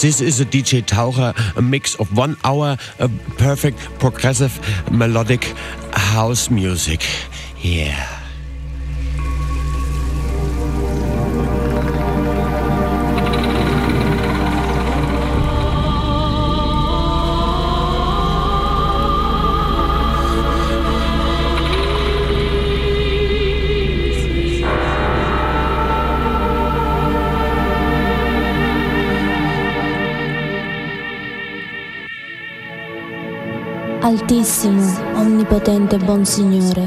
This is a DJ Taucher, a mix of one hour, a perfect progressive melodic house music. Yeah. Altissimo, onnipotente buon Signore,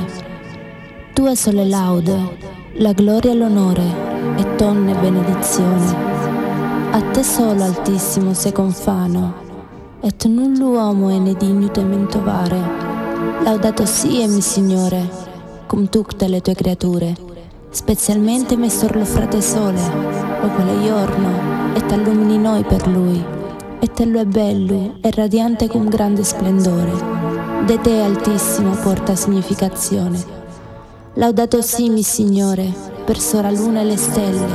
tue sole laude, la gloria e l'onore, e tonne benedizione. A te solo, Altissimo, se confano, et null'uomo è ne digno tementovare. Laudato sia, mi Signore, cum tutte le tue creature, specialmente mestor lo frate sole, lo quale giorno, et allumini noi per lui e te lo è bello e radiante con grande splendore. De te altissimo porta significazione. Laudato simi, Signore, per sora luna e le stelle.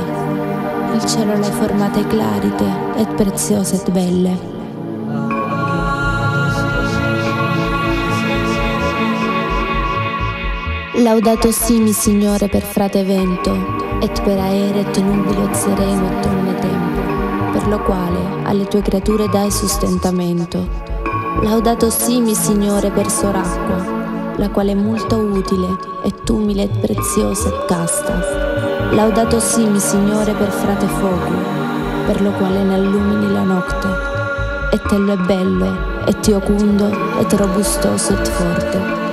Il cielo l'hai formate clarite e preziose e belle. Laudato simi, Signore, per frate vento, et per aere et nubile sereno et tonne tempo per lo quale alle tue creature dai sostentamento. Laudato simi, Signore, per soracqua, la quale è molto utile, e tumile e preziosa e casta. Laudato simi, Signore, per frate fuoco, per lo quale ne allumini la notte. E tello è bello, e ti ocundo, et robustoso et forte.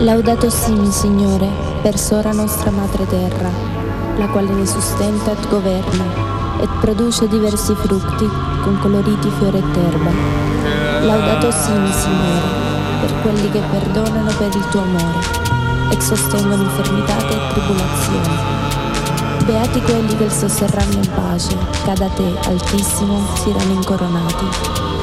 Laudato simi, Signore, per sora nostra madre terra, la quale ne sustenta et governa, et produce diversi frutti con coloriti fiori et erba. Laudato simi, Signore, per quelli che perdonano per il tuo amore, et sostengono infermità e tribolazioni. Beati quelli che sosterranno in pace, che da te, Altissimo, siano incoronati.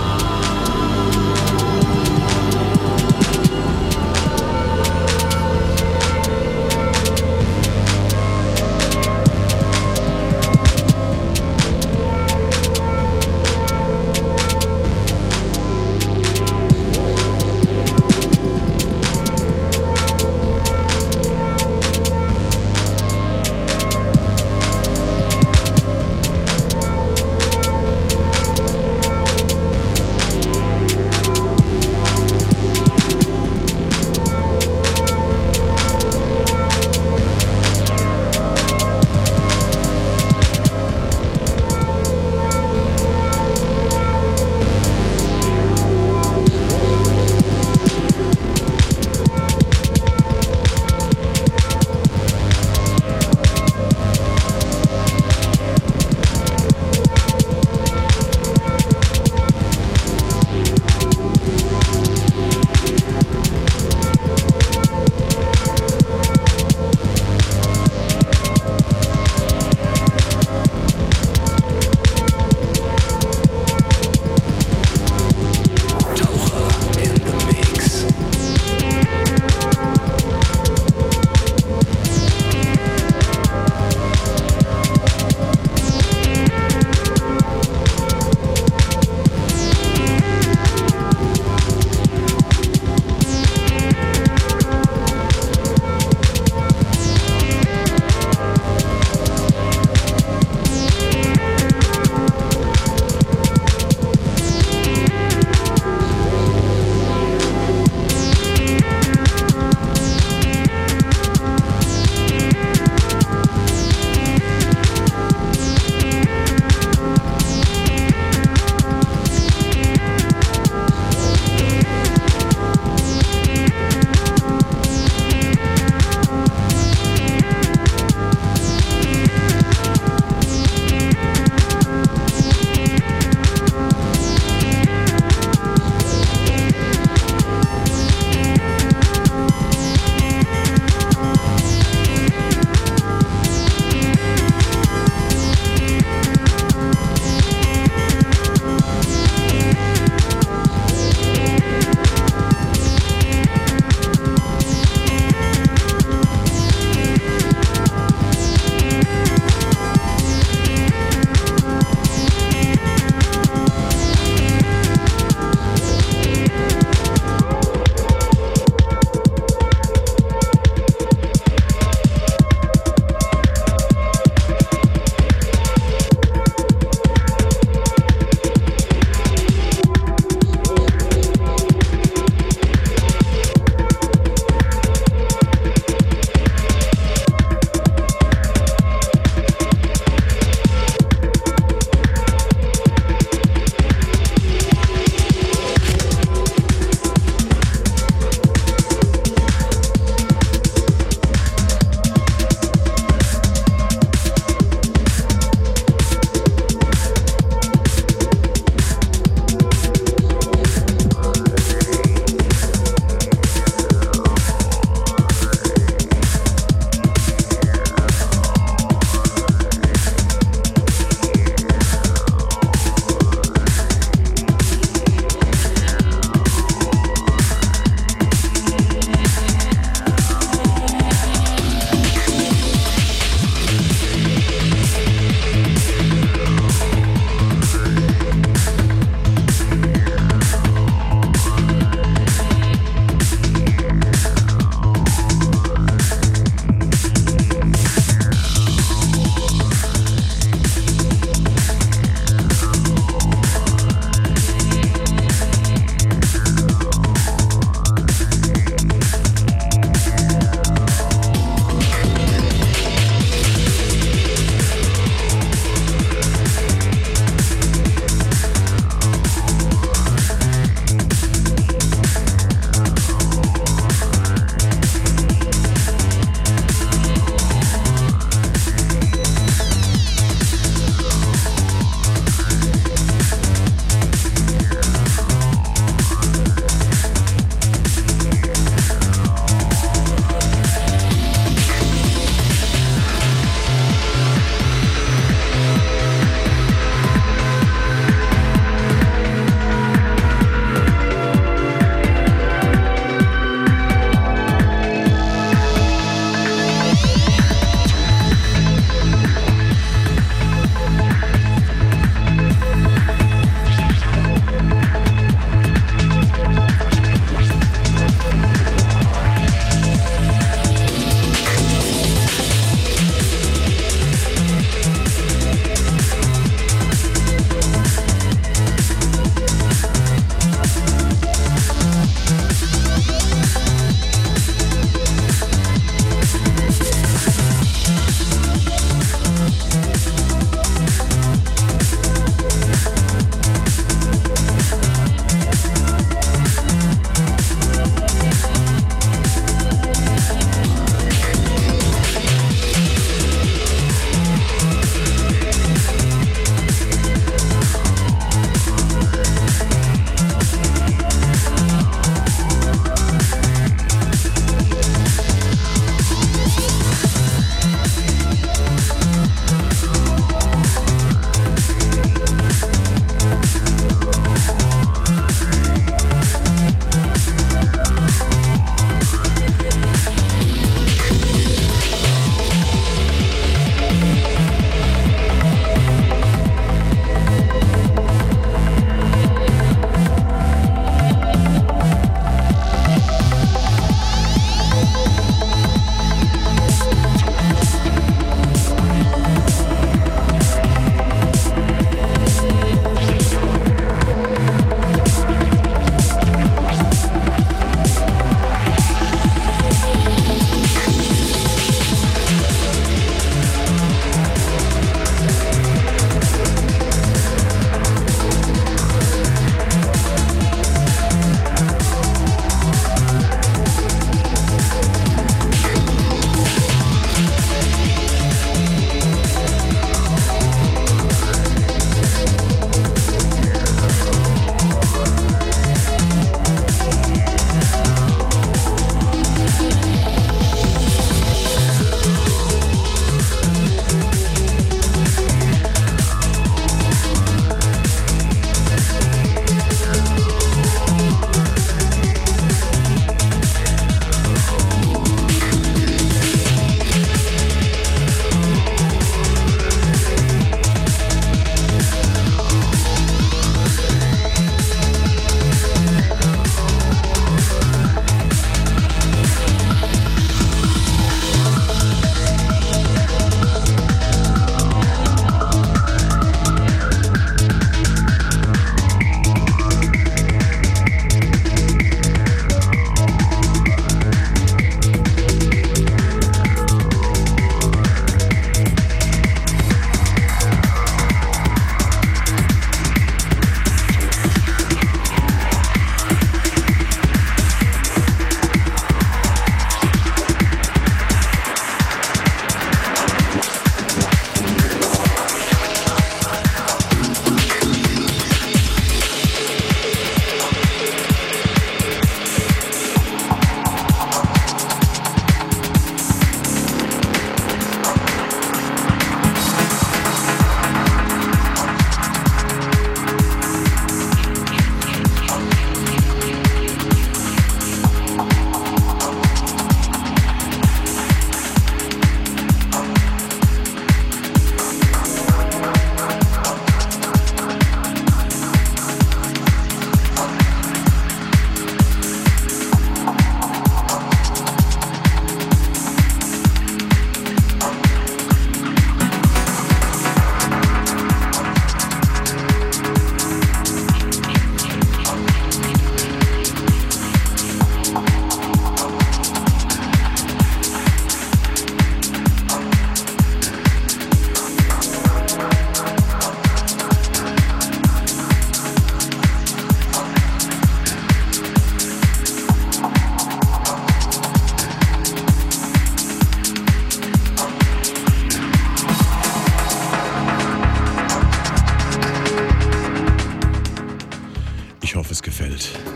worauf es gefällt.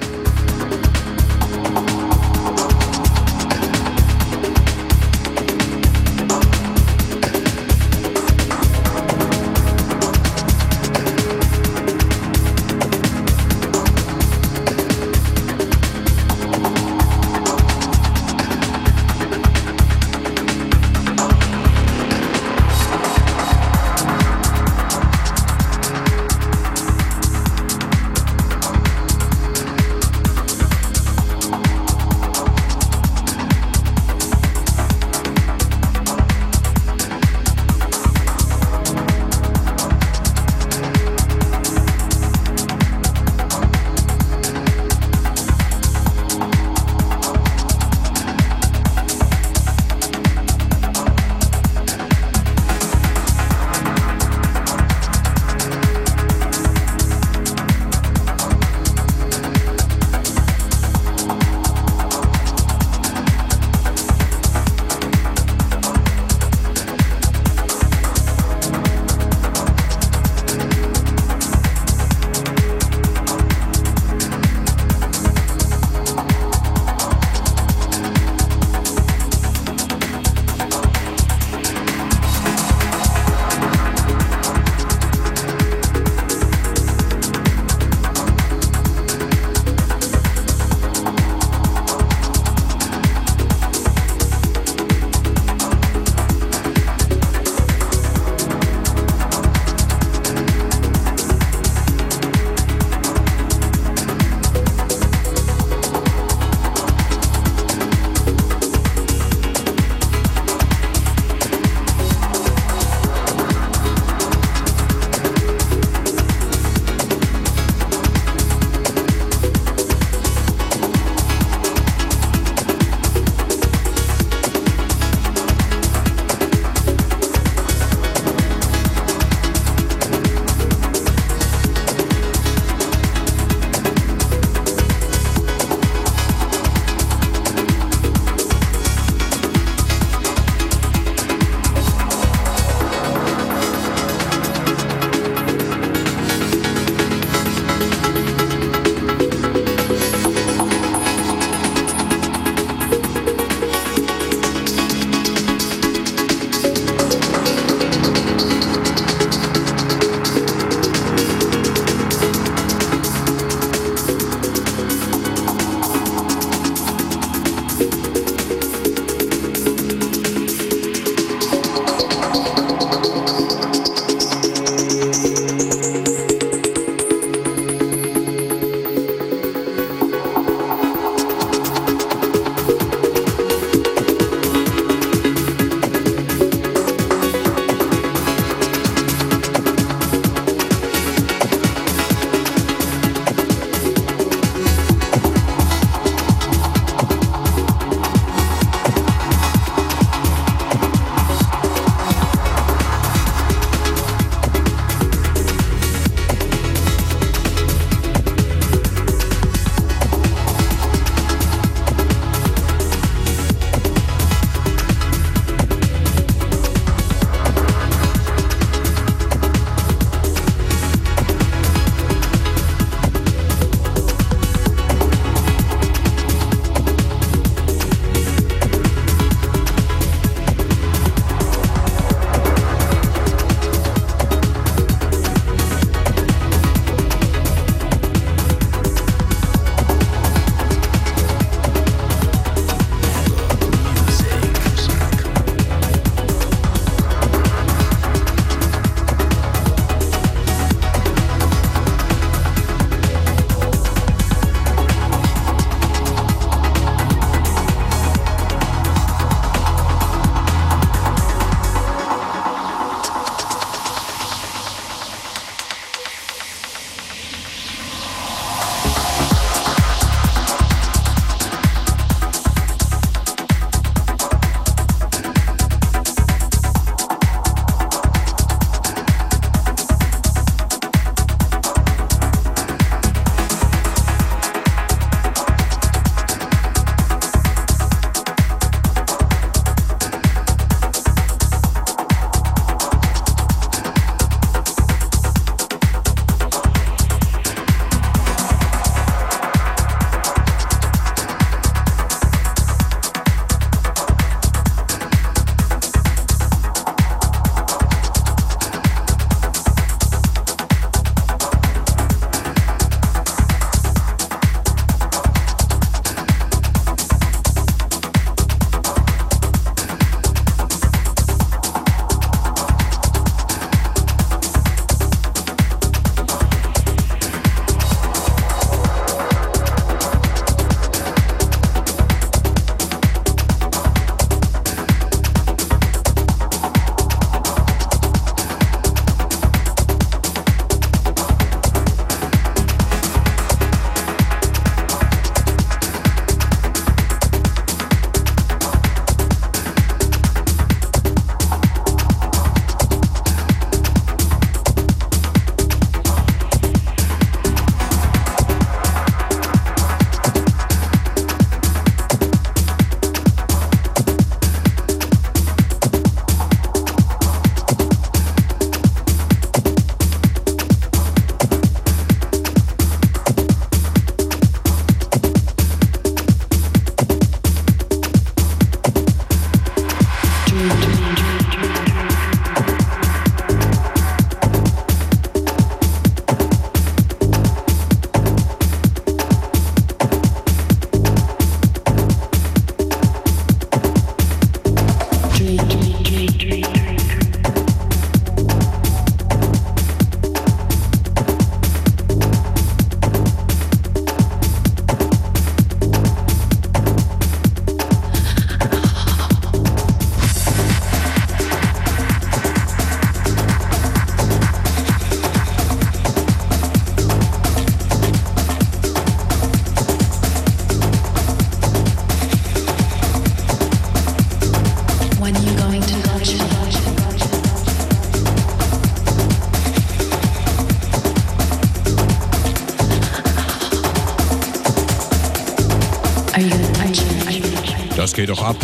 Das geht doch ab.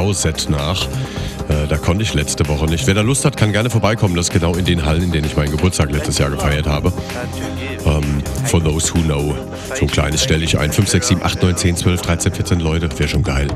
x.tv-Set nach. Äh, da konnte ich letzte Woche nicht. Wer da Lust hat, kann gerne vorbeikommen. Das ist genau in den Hallen, in denen ich meinen Geburtstag letztes Jahr gefeiert habe. Ähm, for those who know. So ein kleines stelle ich ein. 5, 6, 7, 8, 9, 10, 12, 13, 14 Leute. Wäre schon geil.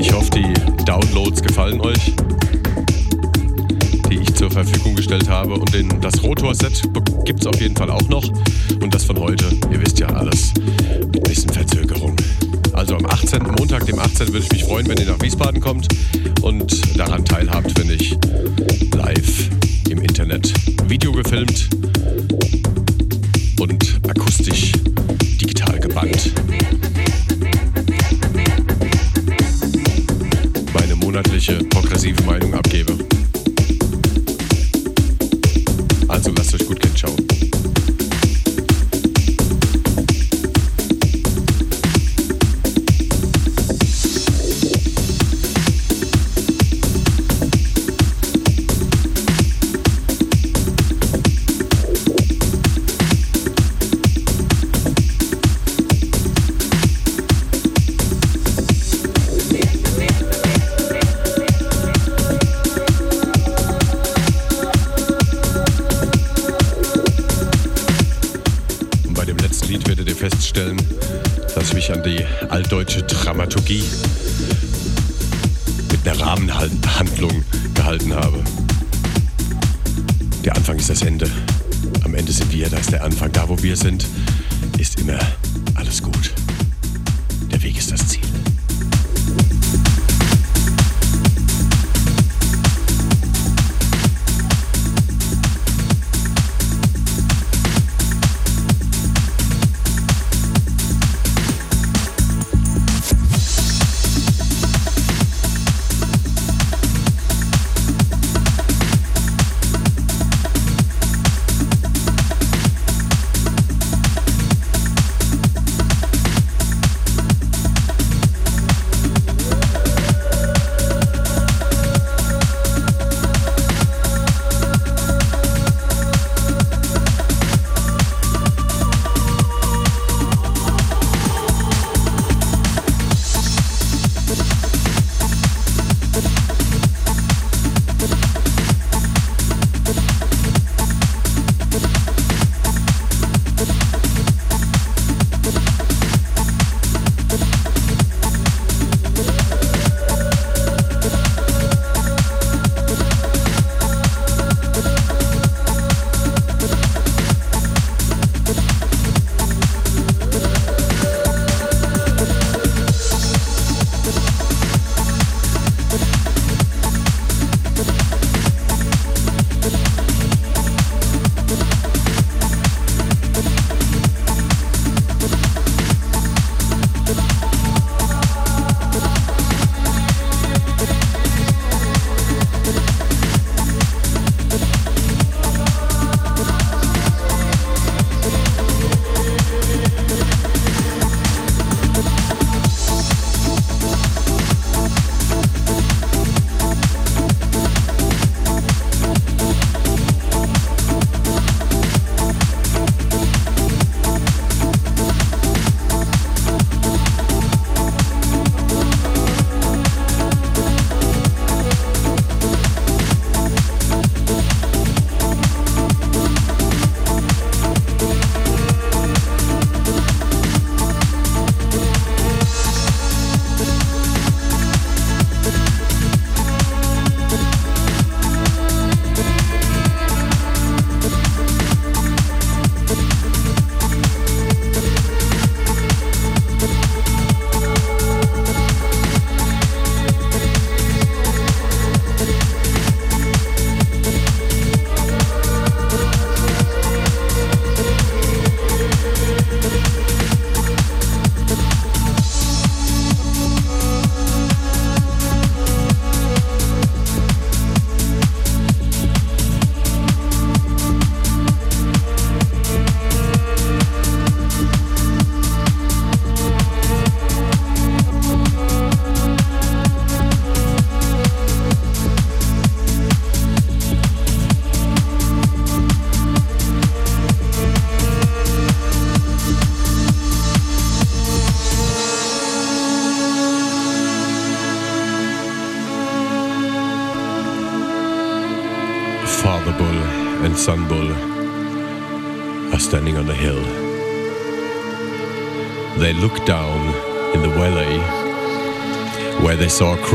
Ich hoffe, die Downloads gefallen euch, die ich zur Verfügung gestellt habe. Und den, das Rotor-Set gibt es auf jeden Fall auch noch. Und das von heute, ihr wisst ja alles, mit ein bisschen Verzögerung. Also am 18. Montag, dem 18. würde ich mich freuen, wenn ihr nach Wiesbaden kommt und daran teilhabt, wenn ich live im Internet Video gefilmt und akustisch digital gebannt persönliche progressive Meinung abgebe.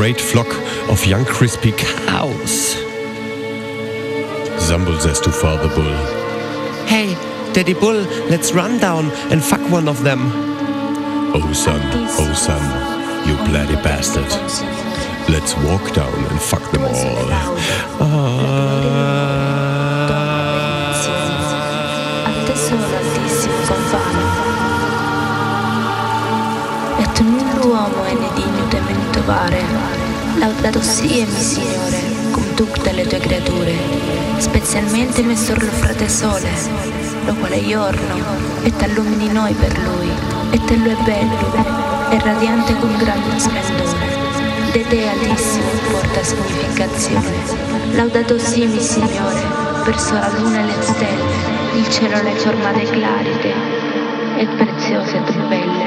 Great flock of young crispy cows. Zambul says to Father Bull, Hey, Daddy Bull, let's run down and fuck one of them. Oh son, oh son, you bloody bastard. Let's walk down and fuck them all. A Et nul uomo è ne digno de mentovare. Laudato sia mi Signore, con tutte le tue creature, specialmente Messor lo frate sole, lo quale giorno, e t'allumini noi per lui, e te lo è bello, e radiante con grande splendore. De te altissimo porta significazione. Laudato sia mi Signore, verso la luna e le stelle, il cielo le formate clariche, e preziose tu belle.